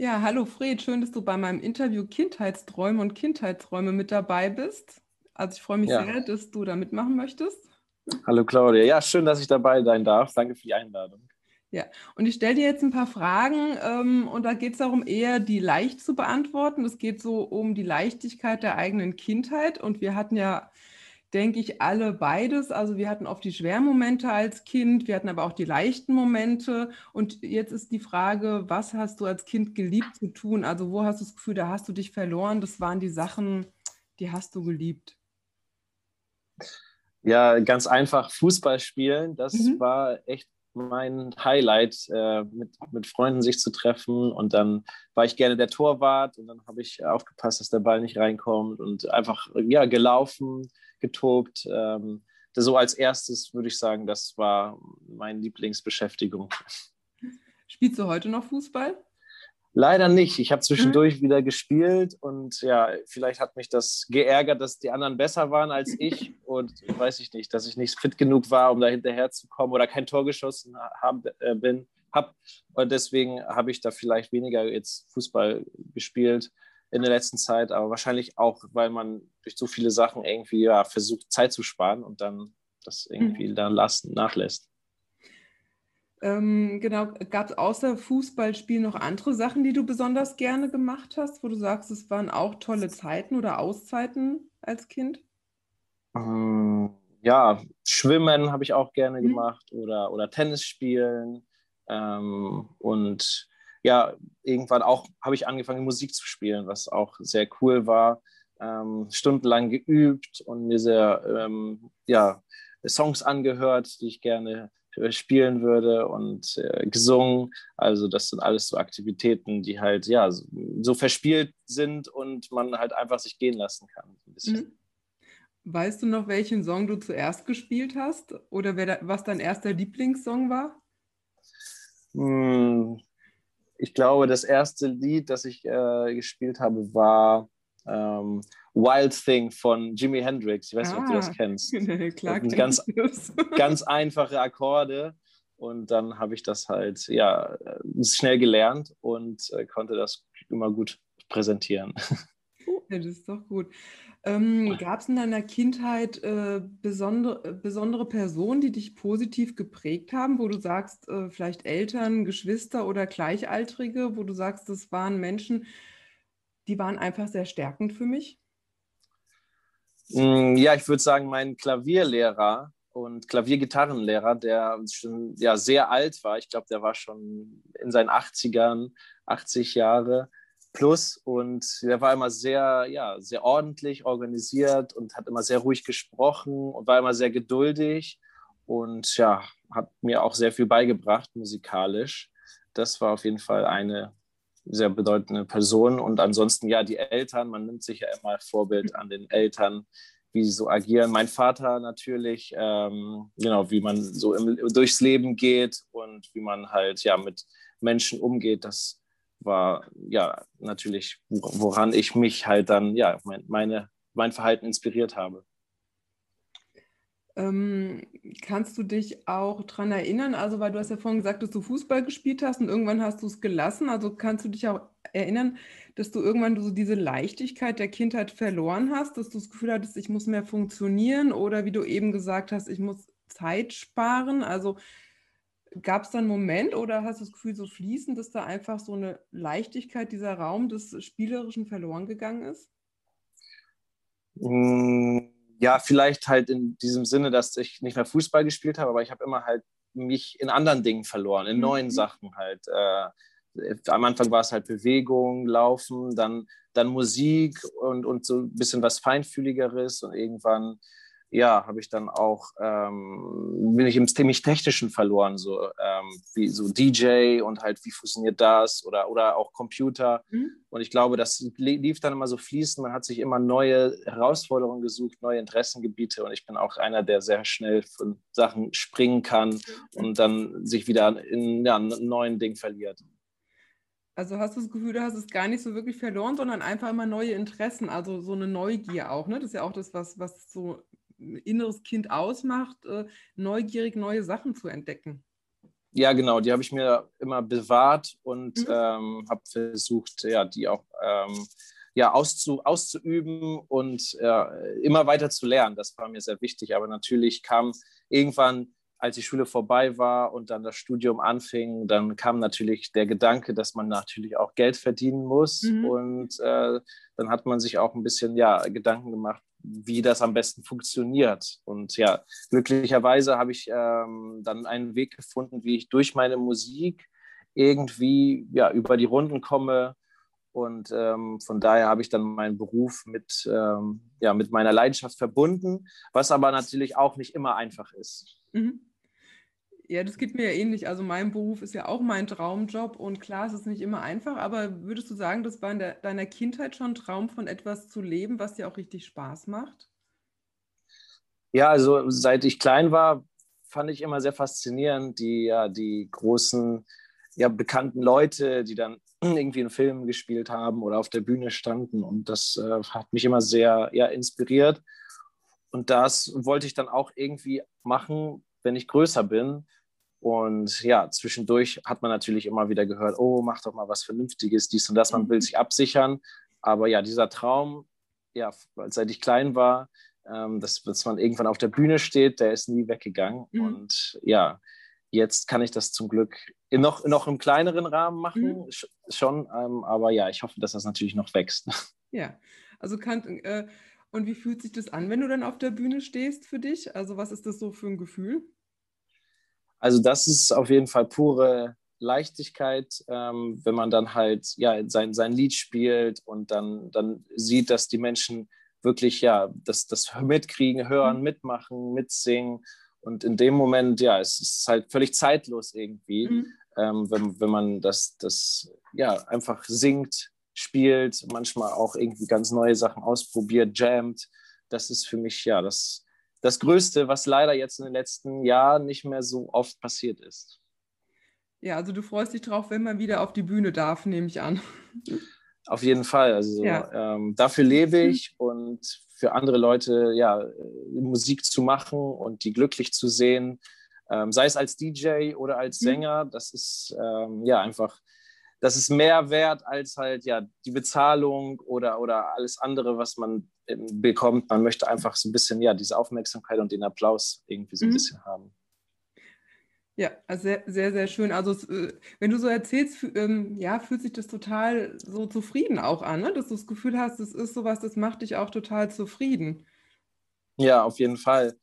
Ja, hallo Fred, schön, dass du bei meinem Interview Kindheitsträume und Kindheitsräume mit dabei bist. Also ich freue mich ja. sehr, dass du da mitmachen möchtest. Hallo Claudia, ja, schön, dass ich dabei sein darf. Danke für die Einladung. Ja, und ich stelle dir jetzt ein paar Fragen ähm, und da geht es darum, eher die leicht zu beantworten. Es geht so um die Leichtigkeit der eigenen Kindheit und wir hatten ja denke ich, alle beides. Also wir hatten oft die schweren Momente als Kind, wir hatten aber auch die leichten Momente. Und jetzt ist die Frage, was hast du als Kind geliebt zu tun? Also wo hast du das Gefühl, da hast du dich verloren? Das waren die Sachen, die hast du geliebt. Ja, ganz einfach Fußball spielen. Das mhm. war echt mein Highlight, äh, mit, mit Freunden sich zu treffen. Und dann war ich gerne der Torwart und dann habe ich aufgepasst, dass der Ball nicht reinkommt und einfach ja, gelaufen, getobt. Ähm, so als erstes würde ich sagen, das war meine Lieblingsbeschäftigung. Spielst du heute noch Fußball? Leider nicht. Ich habe zwischendurch mhm. wieder gespielt und ja, vielleicht hat mich das geärgert, dass die anderen besser waren als ich und weiß ich nicht, dass ich nicht fit genug war, um da hinterher zu kommen oder kein Tor geschossen hab, äh, bin. Hab. Und deswegen habe ich da vielleicht weniger jetzt Fußball gespielt in der letzten Zeit, aber wahrscheinlich auch, weil man durch so viele Sachen irgendwie ja, versucht, Zeit zu sparen und dann das irgendwie mhm. dann lassen, nachlässt. Ähm, genau, gab es außer Fußballspiel noch andere Sachen, die du besonders gerne gemacht hast, wo du sagst, es waren auch tolle Zeiten oder Auszeiten als Kind? Ähm, ja, Schwimmen habe ich auch gerne mhm. gemacht oder, oder Tennis spielen. Ähm, und ja, irgendwann auch habe ich angefangen, Musik zu spielen, was auch sehr cool war. Ähm, stundenlang geübt und mir sehr ähm, ja, Songs angehört, die ich gerne spielen würde und äh, gesungen. Also das sind alles so Aktivitäten, die halt ja so, so, verspielt sind und man halt einfach sich gehen lassen kann. Mhm. Weißt du noch, welchen Song du zuerst gespielt hast oder da, was dein erster Lieblingssong war? Hm, ich glaube, das erste Lied, das ich äh, gespielt habe, war ähm, Wild Thing von Jimi Hendrix. Ich weiß nicht, ah, ob du das ah, kennst. Klar, ganz, ganz einfache Akkorde. Und dann habe ich das halt ja, schnell gelernt und äh, konnte das immer gut präsentieren. Ja, das ist doch gut. Ähm, Gab es in deiner Kindheit äh, besondere, äh, besondere Personen, die dich positiv geprägt haben, wo du sagst, äh, vielleicht Eltern, Geschwister oder Gleichaltrige, wo du sagst, das waren Menschen, die waren einfach sehr stärkend für mich? Mm, ja, ich würde sagen, mein Klavierlehrer und Klaviergitarrenlehrer, der schon ja, sehr alt war, ich glaube, der war schon in seinen 80ern, 80 Jahre plus und der war immer sehr, ja, sehr ordentlich organisiert und hat immer sehr ruhig gesprochen und war immer sehr geduldig und ja, hat mir auch sehr viel beigebracht musikalisch. Das war auf jeden Fall eine sehr bedeutende Person. Und ansonsten, ja, die Eltern, man nimmt sich ja immer Vorbild an den Eltern, wie sie so agieren. Mein Vater natürlich, ähm, genau, wie man so im, durchs Leben geht und wie man halt ja mit Menschen umgeht, das war ja natürlich, woran ich mich halt dann, ja, mein, meine, mein Verhalten inspiriert habe. Ähm, kannst du dich auch daran erinnern, also weil du hast ja vorhin gesagt, dass du Fußball gespielt hast und irgendwann hast du es gelassen, also kannst du dich auch erinnern, dass du irgendwann so diese Leichtigkeit der Kindheit verloren hast, dass du das Gefühl hattest, ich muss mehr funktionieren oder wie du eben gesagt hast, ich muss Zeit sparen, also gab es da einen Moment oder hast du das Gefühl so fließend, dass da einfach so eine Leichtigkeit, dieser Raum des Spielerischen verloren gegangen ist? Mmh ja, vielleicht halt in diesem Sinne, dass ich nicht mehr Fußball gespielt habe, aber ich habe immer halt mich in anderen Dingen verloren, in neuen mhm. Sachen halt. Äh, am Anfang war es halt Bewegung, Laufen, dann, dann Musik und, und so ein bisschen was Feinfühligeres und irgendwann ja, habe ich dann auch, ähm, bin ich im ziemlich Technischen verloren, so ähm, wie so DJ und halt, wie funktioniert das oder, oder auch Computer. Mhm. Und ich glaube, das lief dann immer so fließend. Man hat sich immer neue Herausforderungen gesucht, neue Interessengebiete. Und ich bin auch einer, der sehr schnell von Sachen springen kann mhm. und dann sich wieder in ja, einem neuen Ding verliert. Also hast du das Gefühl, du hast es gar nicht so wirklich verloren, sondern einfach immer neue Interessen, also so eine Neugier auch. Ne? Das ist ja auch das, was, was so inneres Kind ausmacht, äh, neugierig neue Sachen zu entdecken. Ja, genau, die habe ich mir immer bewahrt und mhm. ähm, habe versucht, ja, die auch ähm, ja, auszu, auszuüben und äh, immer weiter zu lernen. Das war mir sehr wichtig. Aber natürlich kam irgendwann, als die Schule vorbei war und dann das Studium anfing, dann kam natürlich der Gedanke, dass man natürlich auch Geld verdienen muss. Mhm. Und äh, dann hat man sich auch ein bisschen ja, Gedanken gemacht, wie das am besten funktioniert. Und ja, glücklicherweise habe ich ähm, dann einen Weg gefunden, wie ich durch meine Musik irgendwie ja, über die Runden komme. Und ähm, von daher habe ich dann meinen Beruf mit, ähm, ja, mit meiner Leidenschaft verbunden, was aber natürlich auch nicht immer einfach ist. Mhm. Ja, das geht mir ja ähnlich. Also mein Beruf ist ja auch mein Traumjob und klar, es ist nicht immer einfach, aber würdest du sagen, das war in der, deiner Kindheit schon ein Traum von etwas zu leben, was dir auch richtig Spaß macht? Ja, also seit ich klein war, fand ich immer sehr faszinierend die, ja, die großen, ja, bekannten Leute, die dann irgendwie in Filmen gespielt haben oder auf der Bühne standen und das äh, hat mich immer sehr ja, inspiriert. Und das wollte ich dann auch irgendwie machen, wenn ich größer bin. Und ja, zwischendurch hat man natürlich immer wieder gehört, oh, mach doch mal was Vernünftiges, dies und das, man will mhm. sich absichern. Aber ja, dieser Traum, ja, seit ich klein war, ähm, dass, dass man irgendwann auf der Bühne steht, der ist nie weggegangen. Mhm. Und ja, jetzt kann ich das zum Glück in noch, noch im kleineren Rahmen machen, mhm. schon. Ähm, aber ja, ich hoffe, dass das natürlich noch wächst. Ja, also kann, äh, und wie fühlt sich das an, wenn du dann auf der Bühne stehst für dich? Also was ist das so für ein Gefühl? Also das ist auf jeden Fall pure Leichtigkeit, ähm, wenn man dann halt ja, sein, sein Lied spielt und dann, dann sieht, dass die Menschen wirklich ja das, das mitkriegen, hören, mhm. mitmachen, mitsingen. Und in dem Moment, ja, es ist halt völlig zeitlos irgendwie, mhm. ähm, wenn, wenn man das, das ja einfach singt, spielt, manchmal auch irgendwie ganz neue Sachen ausprobiert, jammt. Das ist für mich ja das, das Größte, was leider jetzt in den letzten Jahren nicht mehr so oft passiert ist. Ja, also du freust dich drauf, wenn man wieder auf die Bühne darf, nehme ich an. Auf jeden Fall. Also ja. ähm, dafür lebe ich und für andere Leute ja Musik zu machen und die glücklich zu sehen, ähm, sei es als DJ oder als mhm. Sänger, das ist ähm, ja einfach das ist mehr wert als halt ja die Bezahlung oder, oder alles andere, was man ähm, bekommt. Man möchte einfach so ein bisschen ja diese Aufmerksamkeit und den Applaus irgendwie so ein mhm. bisschen haben. Ja, also sehr, sehr, sehr schön. Also äh, wenn du so erzählst, ähm, ja, fühlt sich das total so zufrieden auch an, ne? dass du das Gefühl hast, das ist sowas, das macht dich auch total zufrieden. Ja, auf jeden Fall.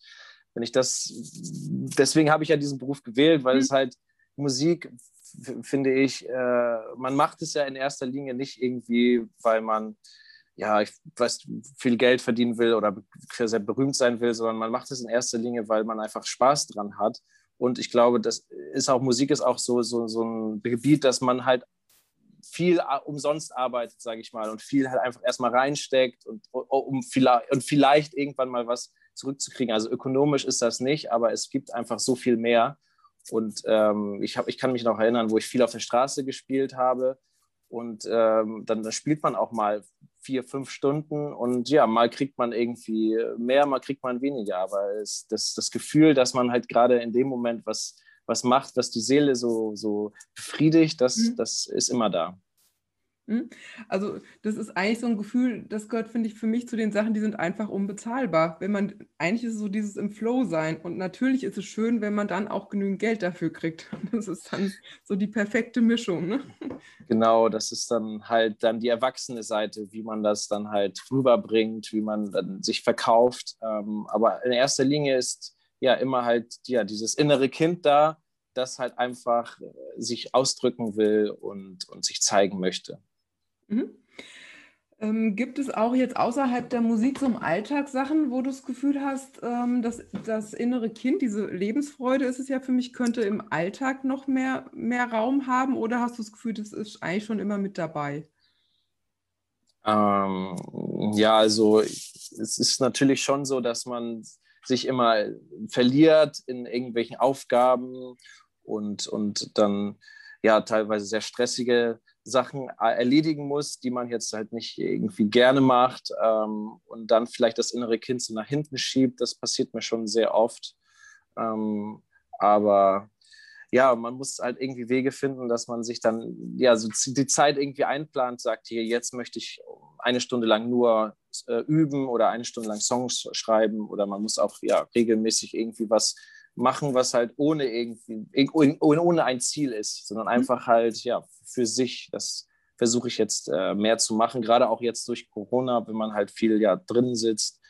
Wenn ich das, deswegen habe ich ja diesen Beruf gewählt, weil mhm. es halt Musik finde ich, äh, man macht es ja in erster Linie nicht irgendwie, weil man ja, ich weiß, viel Geld verdienen will oder sehr berühmt sein will, sondern man macht es in erster Linie, weil man einfach Spaß dran hat. Und ich glaube, das ist auch, Musik ist auch so, so, so ein Gebiet, dass man halt viel umsonst arbeitet, sage ich mal, und viel halt einfach erstmal reinsteckt und um vielleicht, und vielleicht irgendwann mal was zurückzukriegen. Also ökonomisch ist das nicht, aber es gibt einfach so viel mehr. Und ähm, ich, hab, ich kann mich noch erinnern, wo ich viel auf der Straße gespielt habe. Und ähm, dann, spielt man auch mal vier, fünf Stunden und ja, mal kriegt man irgendwie mehr, mal kriegt man weniger. Aber es, das, das Gefühl, dass man halt gerade in dem Moment was, was macht, was die Seele so, so befriedigt, das, mhm. das ist immer da. Hm? Also das ist eigentlich so ein Gefühl, das gehört, finde ich, für mich zu den Sachen, die sind einfach unbezahlbar. Wenn man, eigentlich ist es so dieses im Flow sein. Und natürlich ist es schön, wenn man dann auch genügend Geld dafür kriegt. Das ist dann so die perfekte Mischung. Ne? Genau, das ist dann halt dann die erwachsene Seite, wie man das dann halt rüberbringt, wie man dann sich verkauft. Ähm, aber in erster Linie ist ja immer halt ja, dieses innere Kind da, das halt einfach äh, sich ausdrücken will und, und sich zeigen möchte. Mhm. Ähm, gibt es auch jetzt außerhalb der Musik im Alltag Sachen, wo du das Gefühl hast, ähm, dass das innere Kind, diese Lebensfreude ist es ja für mich, könnte im Alltag noch mehr, mehr Raum haben oder hast du das Gefühl, das ist eigentlich schon immer mit dabei? Ähm, ja, also es ist natürlich schon so, dass man sich immer verliert in irgendwelchen Aufgaben und, und dann ja teilweise sehr stressige Sachen äh, erledigen muss, die man jetzt halt nicht irgendwie gerne macht ähm, und dann vielleicht das innere Kind so nach hinten schiebt. Das passiert mir schon sehr oft. Ähm, aber ja, man muss halt irgendwie Wege finden, dass man sich dann ja so die Zeit irgendwie einplant, sagt hier, jetzt möchte ich eine Stunde lang nur äh, üben oder eine Stunde lang Songs schreiben oder man muss auch ja regelmäßig irgendwie was machen, was halt ohne irgendwie ohne ein Ziel ist, sondern mhm. einfach halt ja für sich. Das versuche ich jetzt äh, mehr zu machen, gerade auch jetzt durch Corona, wenn man halt viel ja drin sitzt,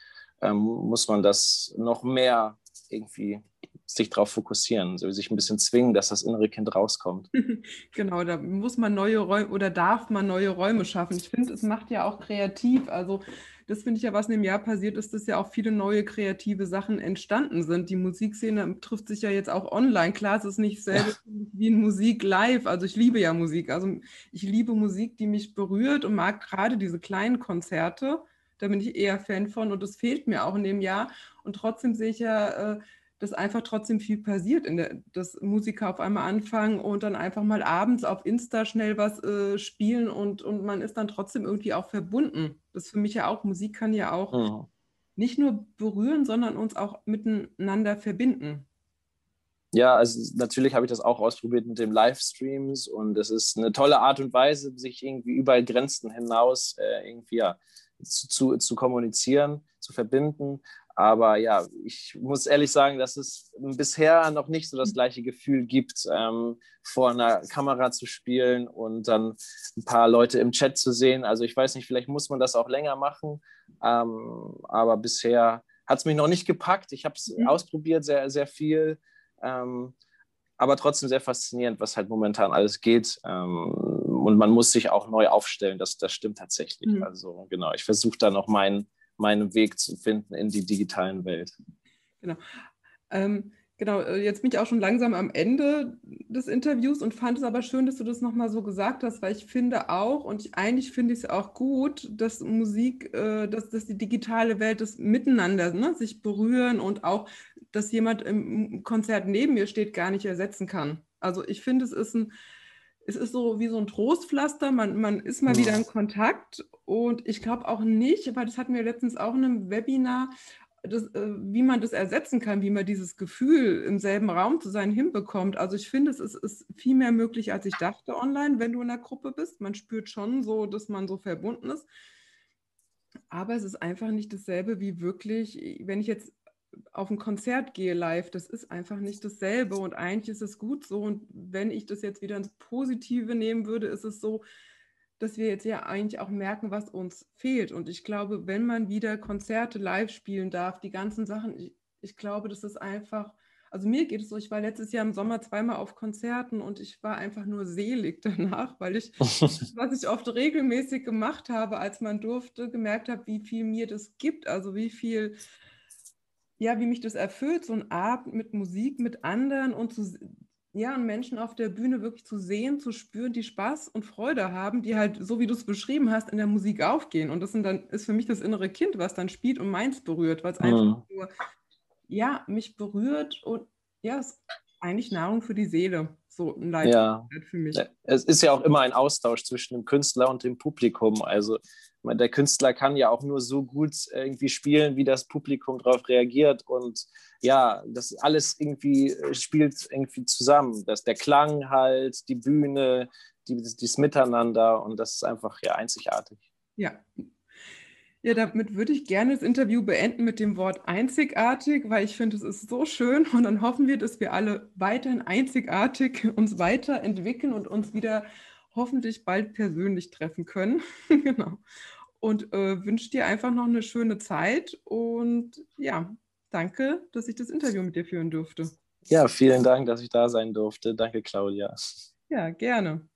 ähm, muss man das noch mehr irgendwie sich darauf fokussieren, so sich ein bisschen zwingen, dass das innere Kind rauskommt. genau, da muss man neue Räume oder darf man neue Räume schaffen. Ich finde, es macht ja auch kreativ. Also das finde ich ja, was in dem Jahr passiert ist, dass ja auch viele neue kreative Sachen entstanden sind. Die Musikszene trifft sich ja jetzt auch online. Klar, es ist nicht selber wie in Musik live. Also ich liebe ja Musik. Also ich liebe Musik, die mich berührt und mag gerade diese kleinen Konzerte. Da bin ich eher Fan von und das fehlt mir auch in dem Jahr. Und trotzdem sehe ich ja, äh, dass einfach trotzdem viel passiert, in der, dass Musiker auf einmal anfangen und dann einfach mal abends auf Insta schnell was äh, spielen und, und man ist dann trotzdem irgendwie auch verbunden. Das ist für mich ja auch, Musik kann ja auch mhm. nicht nur berühren, sondern uns auch miteinander verbinden. Ja, also natürlich habe ich das auch ausprobiert mit den Livestreams und es ist eine tolle Art und Weise, sich irgendwie über Grenzen hinaus äh, irgendwie ja, zu, zu kommunizieren, zu verbinden. Aber ja, ich muss ehrlich sagen, dass es bisher noch nicht so das gleiche Gefühl gibt, ähm, vor einer Kamera zu spielen und dann ein paar Leute im Chat zu sehen. Also ich weiß nicht, vielleicht muss man das auch länger machen. Ähm, aber bisher hat es mich noch nicht gepackt. Ich habe es mhm. ausprobiert, sehr, sehr viel. Ähm, aber trotzdem sehr faszinierend, was halt momentan alles geht. Ähm, und man muss sich auch neu aufstellen. Das, das stimmt tatsächlich. Mhm. Also genau, ich versuche da noch meinen meinen Weg zu finden in die digitalen Welt. Genau. Ähm, genau, äh, jetzt bin ich auch schon langsam am Ende des Interviews und fand es aber schön, dass du das nochmal so gesagt hast, weil ich finde auch, und ich, eigentlich finde ich es auch gut, dass Musik, äh, dass, dass die digitale Welt das Miteinander ne, sich berühren und auch, dass jemand im Konzert neben mir steht, gar nicht ersetzen kann. Also ich finde, es ist ein es ist so wie so ein Trostpflaster, man, man ist mal wieder in Kontakt und ich glaube auch nicht, weil das hatten wir letztens auch in einem Webinar, das, äh, wie man das ersetzen kann, wie man dieses Gefühl, im selben Raum zu sein, hinbekommt. Also ich finde, es ist, ist viel mehr möglich, als ich dachte online, wenn du in der Gruppe bist. Man spürt schon so, dass man so verbunden ist. Aber es ist einfach nicht dasselbe wie wirklich, wenn ich jetzt auf ein Konzert gehe live, das ist einfach nicht dasselbe und eigentlich ist es gut so. Und wenn ich das jetzt wieder ins Positive nehmen würde, ist es so, dass wir jetzt ja eigentlich auch merken, was uns fehlt. Und ich glaube, wenn man wieder Konzerte live spielen darf, die ganzen Sachen, ich, ich glaube, das ist einfach, also mir geht es so, ich war letztes Jahr im Sommer zweimal auf Konzerten und ich war einfach nur selig danach, weil ich, was ich oft regelmäßig gemacht habe, als man durfte, gemerkt habe, wie viel mir das gibt, also wie viel ja, wie mich das erfüllt, so ein Abend mit Musik, mit anderen und zu, ja, und Menschen auf der Bühne wirklich zu sehen, zu spüren, die Spaß und Freude haben, die halt, so wie du es beschrieben hast, in der Musik aufgehen. Und das sind dann, ist für mich das innere Kind, was dann spielt und meins berührt, weil es mhm. einfach nur, ja, mich berührt und ja, es ist eigentlich Nahrung für die Seele. So ein Leid ja. für mich. Es ist ja auch immer ein Austausch zwischen dem Künstler und dem Publikum. Also der Künstler kann ja auch nur so gut irgendwie spielen, wie das Publikum darauf reagiert. Und ja, das alles irgendwie äh, spielt irgendwie zusammen. Dass der Klang halt, die Bühne, die, dieses Miteinander und das ist einfach ja einzigartig. Ja. Ja, damit würde ich gerne das Interview beenden mit dem Wort einzigartig, weil ich finde, es ist so schön und dann hoffen wir, dass wir alle weiterhin einzigartig uns weiterentwickeln und uns wieder hoffentlich bald persönlich treffen können. genau und äh, wünsche dir einfach noch eine schöne Zeit und ja, danke, dass ich das Interview mit dir führen durfte. Ja, vielen Dank, dass ich da sein durfte. Danke, Claudia. Ja, gerne.